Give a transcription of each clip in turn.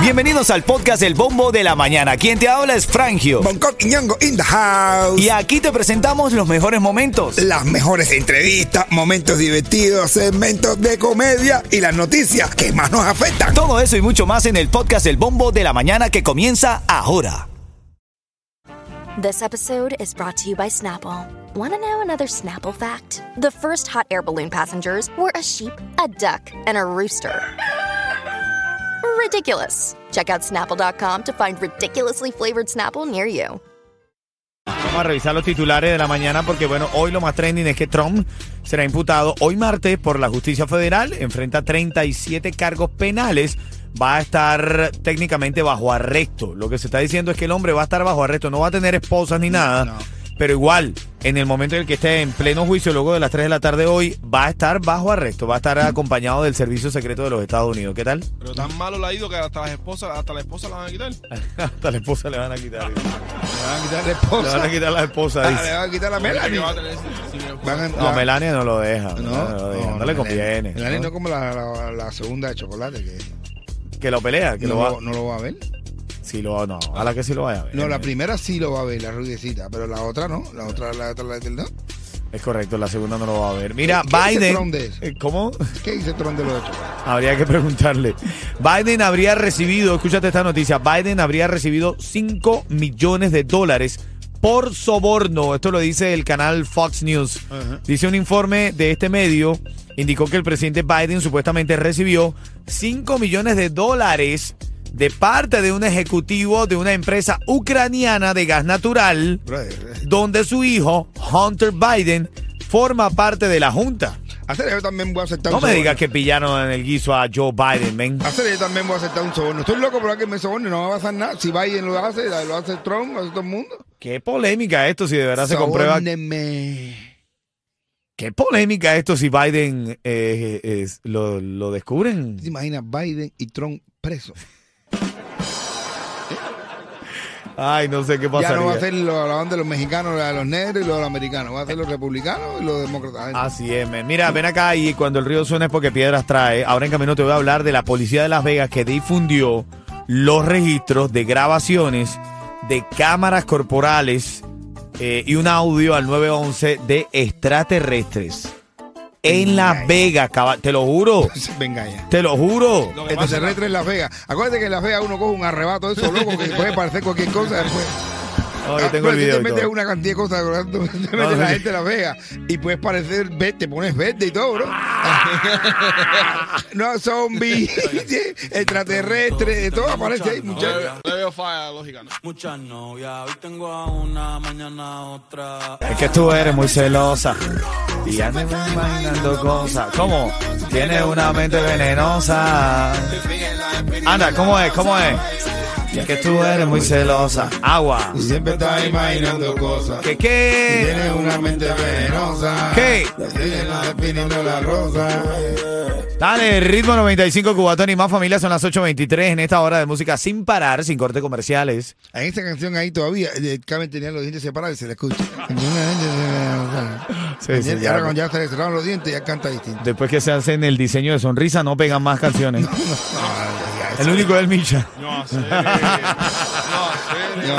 Bienvenidos al podcast El Bombo de la Mañana. Quien te habla es Frangio. Bangkok y Ñongo in the house. Y aquí te presentamos los mejores momentos. Las mejores entrevistas, momentos divertidos, segmentos de comedia y las noticias que más nos afectan. Todo eso y mucho más en el podcast El Bombo de la Mañana que comienza ahora. This episode is brought to you by Snapple. Want to know another Snapple fact? The first hot air balloon passengers were a sheep, a duck, and a rooster. Ridiculous. Check out snapple.com to find ridiculously flavored Snapple near you. Vamos a revisar los titulares de la mañana porque, bueno, hoy lo más trending es que Trump será imputado hoy martes por la justicia federal. Enfrenta 37 cargos penales. Va a estar técnicamente bajo arresto. Lo que se está diciendo es que el hombre va a estar bajo arresto. No va a tener esposas ni nada. Pero igual, en el momento en el que esté en pleno juicio, luego de las 3 de la tarde hoy, va a estar bajo arresto. Va a estar acompañado del Servicio Secreto de los Estados Unidos. ¿Qué tal? Pero tan malo le ha ido que hasta las esposas, hasta la esposa la van a quitar. Hasta la esposa le van a quitar. Le van a quitar la Le esposa. van a quitar la esposa. Ah, dice. le van a quitar la Melanie. va a tener sin- sin esposa. Van a- No, la- Melania no lo deja. No, No, lo deja, no le Melanie- conviene. Melanie ¿no? no como la, la- la segunda de chocolate que Que lo pelea, que no, lo va. no lo va a ver. Sí, lo no. A la que sí lo vaya a ver. No, la primera sí lo va a ver, la rubiecita, pero la otra no. La otra, la otra, la no. Es correcto, la segunda no lo va a ver. Mira, ¿Qué dice Biden. Trump de eso? Eh, ¿Cómo? ¿Qué dice Trump de lo de chocolate? Habría que preguntarle. Biden habría recibido, escúchate esta noticia, Biden habría recibido 5 millones de dólares por soborno. Esto lo dice el canal Fox News. Dice un informe de este medio, indicó que el presidente Biden supuestamente recibió 5 millones de dólares de parte de un ejecutivo de una empresa ucraniana de gas natural, donde su hijo, Hunter Biden, forma parte de la junta. hacer yo también voy a aceptar No un me soborno. digas que pillaron en el guiso a Joe Biden, men. Hacer yo también voy a aceptar un soborno. Estoy loco por que me soborne, no va a pasar nada. Si Biden lo hace, lo hace Trump, lo hace todo el mundo. Qué polémica esto si de verdad se comprueba. Qué polémica esto si Biden eh, lo, lo descubren. ¿Te imaginas Biden y Trump presos? Ay, no sé qué Ya pasaría. no va a ser lo, la de los mexicanos, la de los negros y lo de los americanos. Va a ser los republicanos y los demócratas. Así es. Mira, ven acá y cuando el río suena es porque piedras trae. Ahora en camino te voy a hablar de la policía de Las Vegas que difundió los registros de grabaciones de cámaras corporales eh, y un audio al 911 de extraterrestres en Las Vegas, caba- te lo juro, Venga ya. te lo juro. Lo que pasa es Extraterrestre en Las Vegas. Acuérdate que en Las Vegas uno coge un arrebato de eso loco que puede parecer cualquier cosa después. Oh, yo tengo el video te metes todo. una cantidad de cosas, bro, te metes No, la sí. gente de Las Vegas y puedes parecer verde, te pones verde y todo, bro. no, zombie, extraterrestre, de todo aparece ahí, No le muchachos. veo- no le veo falla lógica, ¿no? Muchas novias, hoy tengo a una, mañana a otra. Es que tú eres muy celosa y ya me imaginando cosas. ¿Cómo? Tienes una mente venenosa. Anda, ¿cómo es? ¿Cómo es? Y es que tú eres muy celosa. Agua. Y siempre estás imaginando cosas. ¿Qué qué? Tienes una mente venenosa. ¿Qué? La definiendo la rosa. Dale, ritmo 95 Cubatón y más familia son las 8.23 en esta hora de música sin parar, sin corte comerciales. En esta canción ahí todavía, eh, Carmen tenía los dientes separados y se le escucha. Sí, sí, y ya. ahora cuando ya se le cerraron los dientes, ya canta distinto. Después que se hacen el diseño de sonrisa, no pegan más canciones. El único es el Micha. No hacer. No.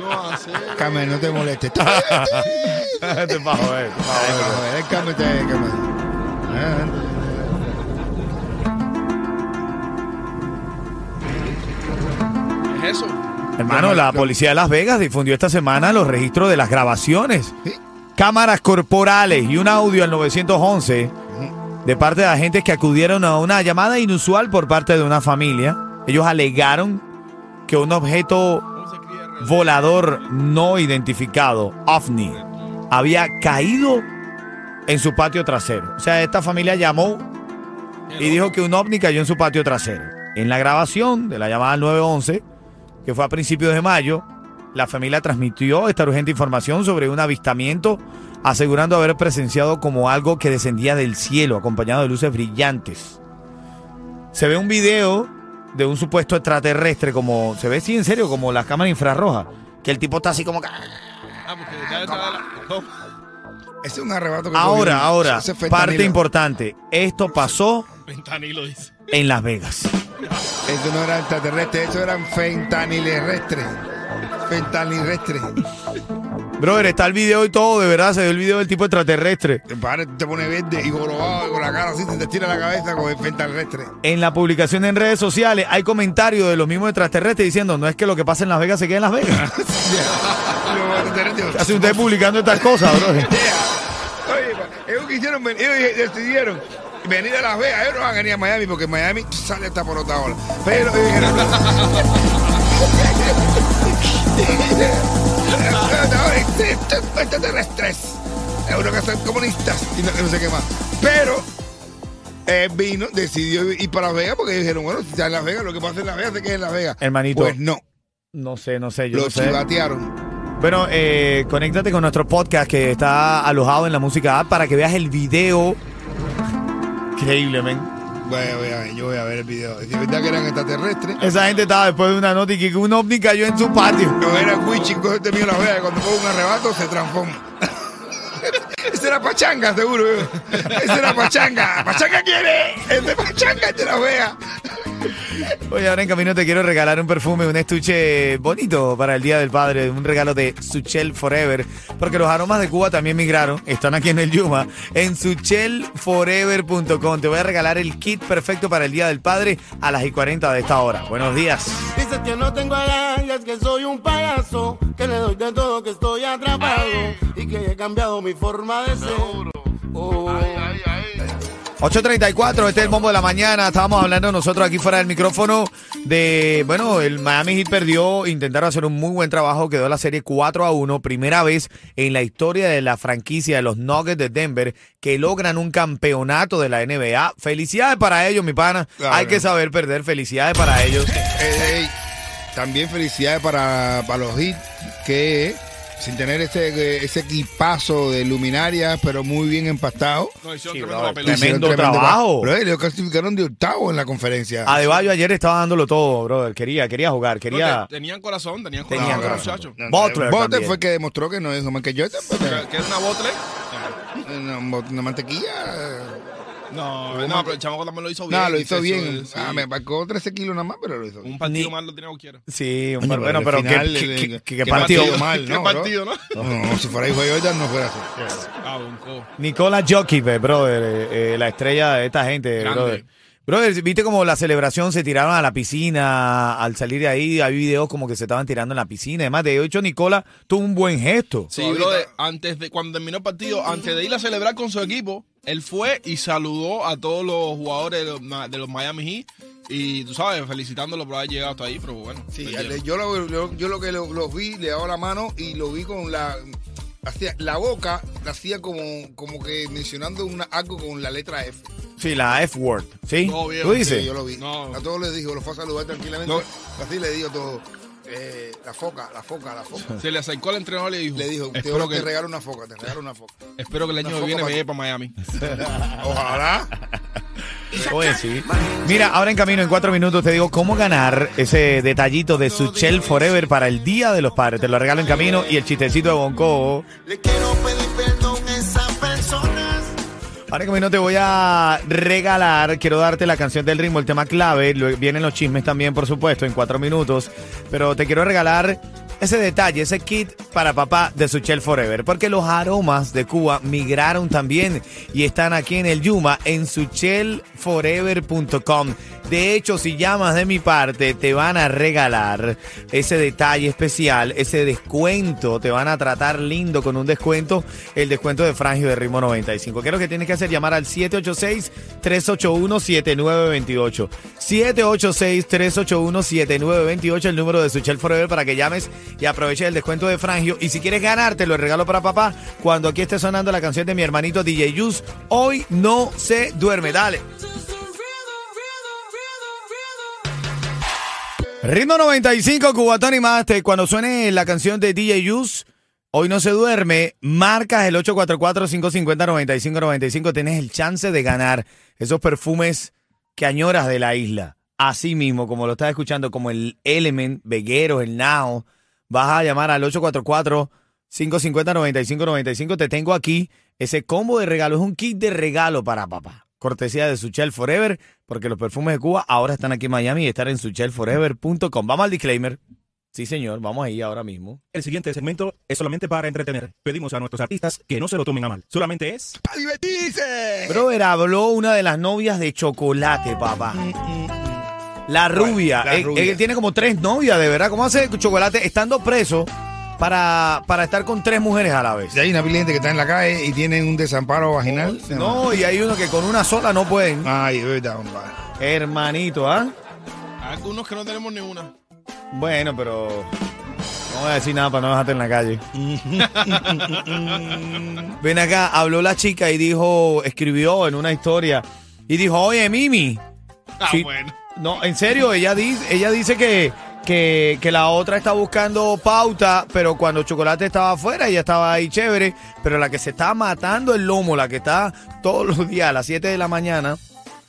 No. Carmen, no te molestes. Este pa' joder, pa' joder. El Carmen te Carmen. ¿Es eso? Hermano, la policía de Las Vegas difundió esta semana los registros de las grabaciones, Sí. Cámaras corporales y un audio al 911 de parte de agentes que acudieron a una llamada inusual por parte de una familia. Ellos alegaron que un objeto volador no identificado, OVNI, había caído en su patio trasero. O sea, esta familia llamó y dijo que un ovni cayó en su patio trasero. En la grabación de la llamada al 911, que fue a principios de mayo, la familia transmitió esta urgente información sobre un avistamiento, asegurando haber presenciado como algo que descendía del cielo, acompañado de luces brillantes. Se ve un video de un supuesto extraterrestre, como se ve, sí, en serio, como las cámaras infrarrojas, que el tipo está así como... Ah, Ahora, cogió. ahora, parte importante. Esto pasó en Las Vegas. Eso no era extraterrestre, eso eran fentanilestres. Fentanilestres. Brother, está el video y todo, de verdad, se ve el video del tipo extraterrestre. Te padre te pone verde y jorobado con la cara así, se te tira la cabeza con el fentanilestre. En la publicación en redes sociales hay comentarios de los mismos extraterrestres diciendo, no es que lo que pasa en Las Vegas se quede en Las Vegas. Hace usted publicando estas cosas, brother. Oye, ellos quisieron venir, ellos decidieron venir a Las Vegas. Ellos no van a venir a Miami porque Miami sale hasta por otra ola. Pero dijeron, Estos extraterrestres, uno que son comunistas y no, no sé qué más. Pero eh, vino, decidió ir para Las Vegas porque dijeron, bueno, si está en Las Vegas, lo que pasa en Las Vegas se queda en Las Vegas. Hermanito. Pues no, No sé, no sé, yo no lo sé. chivatearon. Bueno, eh, conéctate con nuestro podcast que está alojado en la música app para que veas el video. Increíble, men. Voy a- ver, yo voy a ver el video. Es verdad que eran extraterrestres. Esa gente estaba después de una nota y que un ovni cayó en su patio. No era Wichi, cógete mío la vea, cuando coge un arrebato se transforma. Ese era Pachanga, seguro. yo. Ese era Pachanga. ¿Pachanga quiere? Ese Pachanga te la vea. Oye, ahora en camino te quiero regalar un perfume, un estuche bonito para el Día del Padre, un regalo de Suchel Forever, porque los aromas de Cuba también migraron, están aquí en el Yuma, en suchelforever.com. Te voy a regalar el kit perfecto para el Día del Padre a las y 40 de esta hora. Buenos días. Dices que no tengo agallas, que soy un payaso, que le doy de todo, que estoy atrapado y que he cambiado mi forma de ser. Oh. 8.34, este es el bombo de la mañana. Estábamos hablando nosotros aquí fuera del micrófono de, bueno, el Miami Heat perdió, intentaron hacer un muy buen trabajo, quedó la serie 4 a 1, primera vez en la historia de la franquicia de los Nuggets de Denver que logran un campeonato de la NBA. Felicidades para ellos, mi pana. Claro. Hay que saber perder, felicidades para ellos. Eh, ey, también felicidades para, para los hits que sin tener ese, ese equipazo de luminarias, pero muy bien empastado. No, hicieron Sí, tremendo tremendo Hicieron trabajo. Bro, ellos clasificaron de octavo en la conferencia. Adebayo ayer estaba dándolo todo, brother. Quería, quería jugar, quería... No, te- Tenían corazón, tenían Tenían corazón, corazón. muchachos. No, Butler Butler también. fue el que demostró que no es como que yo Que, es una botle. una, una mantequilla. No, no, pero el chamaco también lo hizo bien. No, lo hizo bien. eso, sí. Ah, me marcó 13 kilos nada más, pero lo hizo bien. Un partido Ni- más lo tenía cualquiera. Sí, un Coño, bueno, pero final, qué, qué- qué- qué qué partido. partido mal, ¿Qué ¿no, bro? partido, no? No, no, si fuera hijo de Jordan no fuera así. Ah. Nicola Jokic, brother, eh, eh, la estrella de esta gente, Grande. brother. Brother, viste como la celebración se tiraron a la piscina, al salir de ahí, hay videos como que se estaban tirando en la piscina. Además, de hecho, Nicola tuvo un buen gesto. Sí, brother, antes de, cuando terminó el partido, antes de ir a celebrar con su equipo, él fue y saludó a todos los jugadores de los, Ma- de los Miami Heat y, tú sabes, felicitándolo por haber llegado hasta ahí, pero bueno. Sí, perdieron. yo lo, yo, yo lo que lo- los vi, le daba la mano y lo vi con la. Hacía, la boca la hacía como, como que mencionando una, algo con la letra F. Sí, la F-word, ¿sí? No, viejo, ¿Tú dices? Sí, yo lo vi. No. A todos les dijo, lo fue a saludar tranquilamente. No. Así le dijo todo. Eh, la foca, la foca, la foca. Se le acercó al entrenador y le dijo, Le dijo, te, espero, te que, regalo una foca, te regalo una foca. espero que el año que viene lleve para Miami. Ojalá. Oye, sí. Mira, ahora en camino, en cuatro minutos, te digo cómo ganar ese detallito de Suchel Forever para el Día de los Padres. Te lo regalo en camino y el chistecito de Bonco. Le quiero pedir perdón. Ahora en camino te voy a regalar, quiero darte la canción del ritmo, el tema clave, vienen los chismes también, por supuesto, en cuatro minutos, pero te quiero regalar ese detalle, ese kit para papá de Suchel Forever, porque los aromas de Cuba migraron también y están aquí en el Yuma, en suchelforever.com. De hecho, si llamas de mi parte, te van a regalar ese detalle especial, ese descuento. Te van a tratar lindo con un descuento, el descuento de Frangio de Ritmo 95. ¿Qué lo que tienes que hacer? Llamar al 786-381-7928. 786-381-7928, el número de Suchel Forever para que llames y aproveches el descuento de Frangio. Y si quieres ganarte, lo regalo para papá cuando aquí esté sonando la canción de mi hermanito DJ Yus. Hoy no se duerme. Dale. Ritmo 95, Cubatón y más. Te- Cuando suene la canción de DJ Yus, hoy no se duerme, marcas el 844-550-9595. Tienes el chance de ganar esos perfumes que añoras de la isla. Así mismo, como lo estás escuchando, como el Element, Vegueros, el Now. Vas a llamar al 844-550-9595. Te tengo aquí ese combo de regalo. Es un kit de regalo para papá. cortesía de Suchel Forever, porque los perfumes de Cuba ahora están aquí en Miami y están en suchelforever.com. Vamos al disclaimer. Sí, señor, vamos ahí ahora mismo. El siguiente segmento es solamente para entretener. Pedimos a nuestros artistas que no se lo tomen a mal. Solamente es... ¡Para divertirse! Brother, habló una de las novias de chocolate, papá. La rubia. la Él- rubia. él tiene como tres novias, de verdad. ¿Cómo hace chocolate estando preso para, para estar con tres mujeres a la vez? Si hay una gente que está en la calle y tienen un desamparo vaginal. No, y hay uno que con una sola no pueden. Ay, verdad, compadre. Hermanito, ¿ah? Hay algunos que no tenemos ni una. Bueno, pero no voy a decir nada para no dejarte en la calle. Ven acá, habló la chica y dijo, escribió en una historia y dijo, oye, Mimi. Ah, bueno. No, en serio, ella dice, ella dice que, que, que la otra está buscando pauta, pero cuando Chocolate estaba afuera, ella estaba ahí chévere, pero la que se está matando el lomo, la que está todos los días a las 7 de la mañana,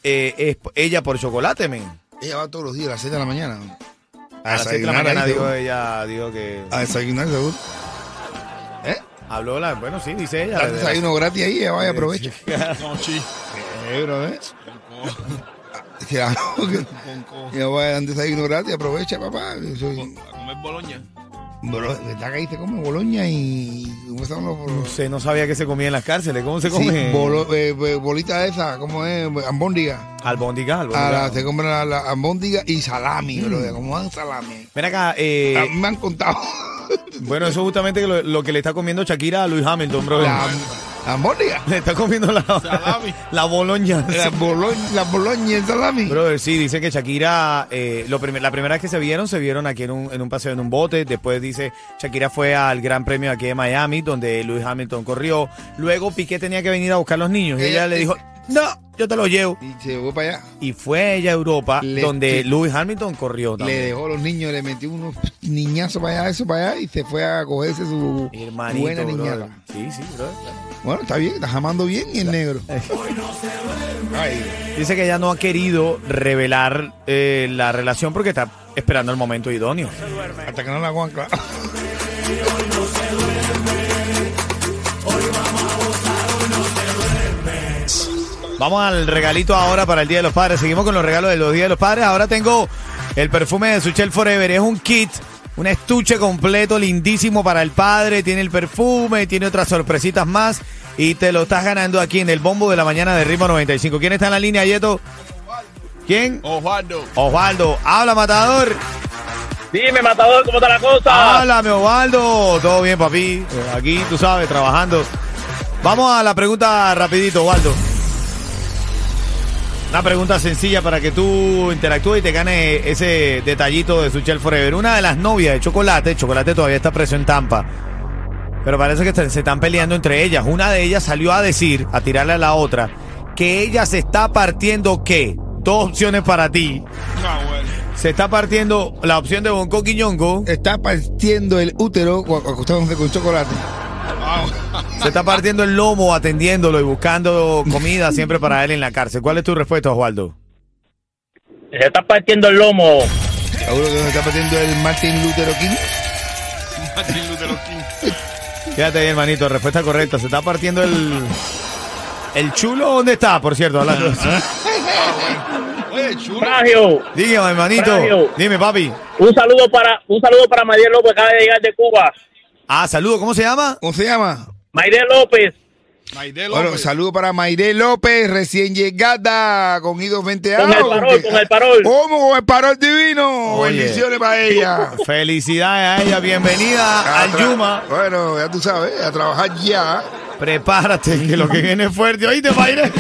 eh, es ella por Chocolate, men. Ella va todos los días a las 7 de la mañana. A las 7 de la desayunar mañana ahí, dijo seguro. ella, dijo que... A desayunar, seguro. ¿Eh? Habló la, bueno, sí, dice ella. Desayuno gratis ahí, ella vaya, aprovecha. No, chi. Eh, bro, ¿eh? Claro, que- ella vaya a dar desayuno gratis, aprovecha, papá. Soy- A comer boloña. Bro, ¿verdad que ahí se come boloña y... ¿Cómo llaman los...? No sé, no sabía que se comía en las cárceles. ¿Cómo se Sí, come? bolo- eh, eh, bolita esa, ¿cómo es? Ambóndiga. Albóndiga, A albóndiga. la, se come la, la ambóndiga y salami, bro. ¿Cómo dan salami? Ven acá, eh, A mí me han contado. bueno, eso es justamente lo, lo que le está comiendo Shakira a Luis Hamilton, bro. La, la ambóndiga. Le está comiendo la, Salami. la boloña. La boloña, la boloña salami. Brother, sí, dice que Shakira, eh, lo primer- la primera vez que se vieron, se vieron aquí en un, en un paseo en un bote. Después dice, Shakira fue al Gran Premio aquí de Miami, donde Luis Hamilton corrió. Luego Piqué tenía que venir a buscar los niños. Y Ella- ella le dijo, no, yo te los llevo. Y se fue para allá. Y fue ella a Europa, Le- donde. Luis Hamilton corrió Le también. dejó a los niños, le metió unos niñazos para allá, eso para allá, y se fue a cogerse su Hermanito, buena brother. niñata. Sí, sí, brother. Bueno, está bien, está jamando bien y el negro. Ay, Dice que ella no ha querido revelar eh, la relación porque está esperando el momento idóneo. hasta que no la hagan claro. Vamos al regalito ahora para el Día de los Padres. Seguimos con los regalos de los Días de los Padres. Ahora tengo el perfume de Suchel Forever. Es un kit, un estuche completo, lindísimo para el padre. Tiene el perfume, tiene otras sorpresitas más. Y te lo estás ganando aquí en el bombo de la mañana de Ritmo 95. ¿Quién está en la línea, Yeto? ¿Quién? Osvaldo. Osvaldo. Habla, matador. Dime, matador, ¿cómo está la cosa? Háblame, Osvaldo. Todo bien, papi. Eh, Aquí, tú sabes, trabajando. Vamos a la pregunta rapidito, Osvaldo. Una pregunta sencilla para que tú interactúes y te ganes ese detallito de Suchel Forever. Una de las novias de Chocolate, Chocolate todavía está preso en Tampa. Pero parece que se están peleando entre ellas. Una de ellas salió a decir, a tirarle a la otra, que ella se está partiendo qué? Dos opciones para ti. No, bueno. Se está partiendo la opción de Bonco Quiñongo. Está partiendo el útero acostándose con chocolate. Se está partiendo el lomo atendiéndolo y buscando comida siempre para él en la cárcel. ¿Cuál es tu respuesta, Osvaldo? Se está partiendo el lomo. Seguro que nos está partiendo el Martin Luther King. Martin Luther King. Fíjate ahí, hermanito, respuesta correcta. Se está partiendo el. ¿El chulo dónde está, por cierto? Hablando. Oye, chulo. Fragio, Dígame, hermanito. Fragio. Dime, papi. un saludo para un saludo para Mayre López, que acaba de llegar de Cuba. Ah, saludo. ¿Cómo se llama? ¿Cómo se llama? Mayre López, Maide Bueno, López. saludo para Mayré López, recién llegada, con idos 20 Con el parol, con el parol. ¿Cómo? Con el parol divino. Oye. Bendiciones para ella. Felicidades a ella. Bienvenida al A tra- Yuma. Bueno, ya tú sabes, a trabajar ya. Prepárate, que lo que viene es fuerte. Oíste, Mayre.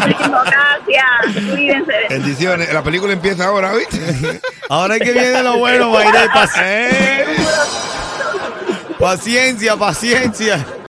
Gracias. Cuídense. Bendiciones. La película empieza ahora, ¿viste? Ahora es que viene lo bueno, Mayre. Pac- Paciencia, paciencia.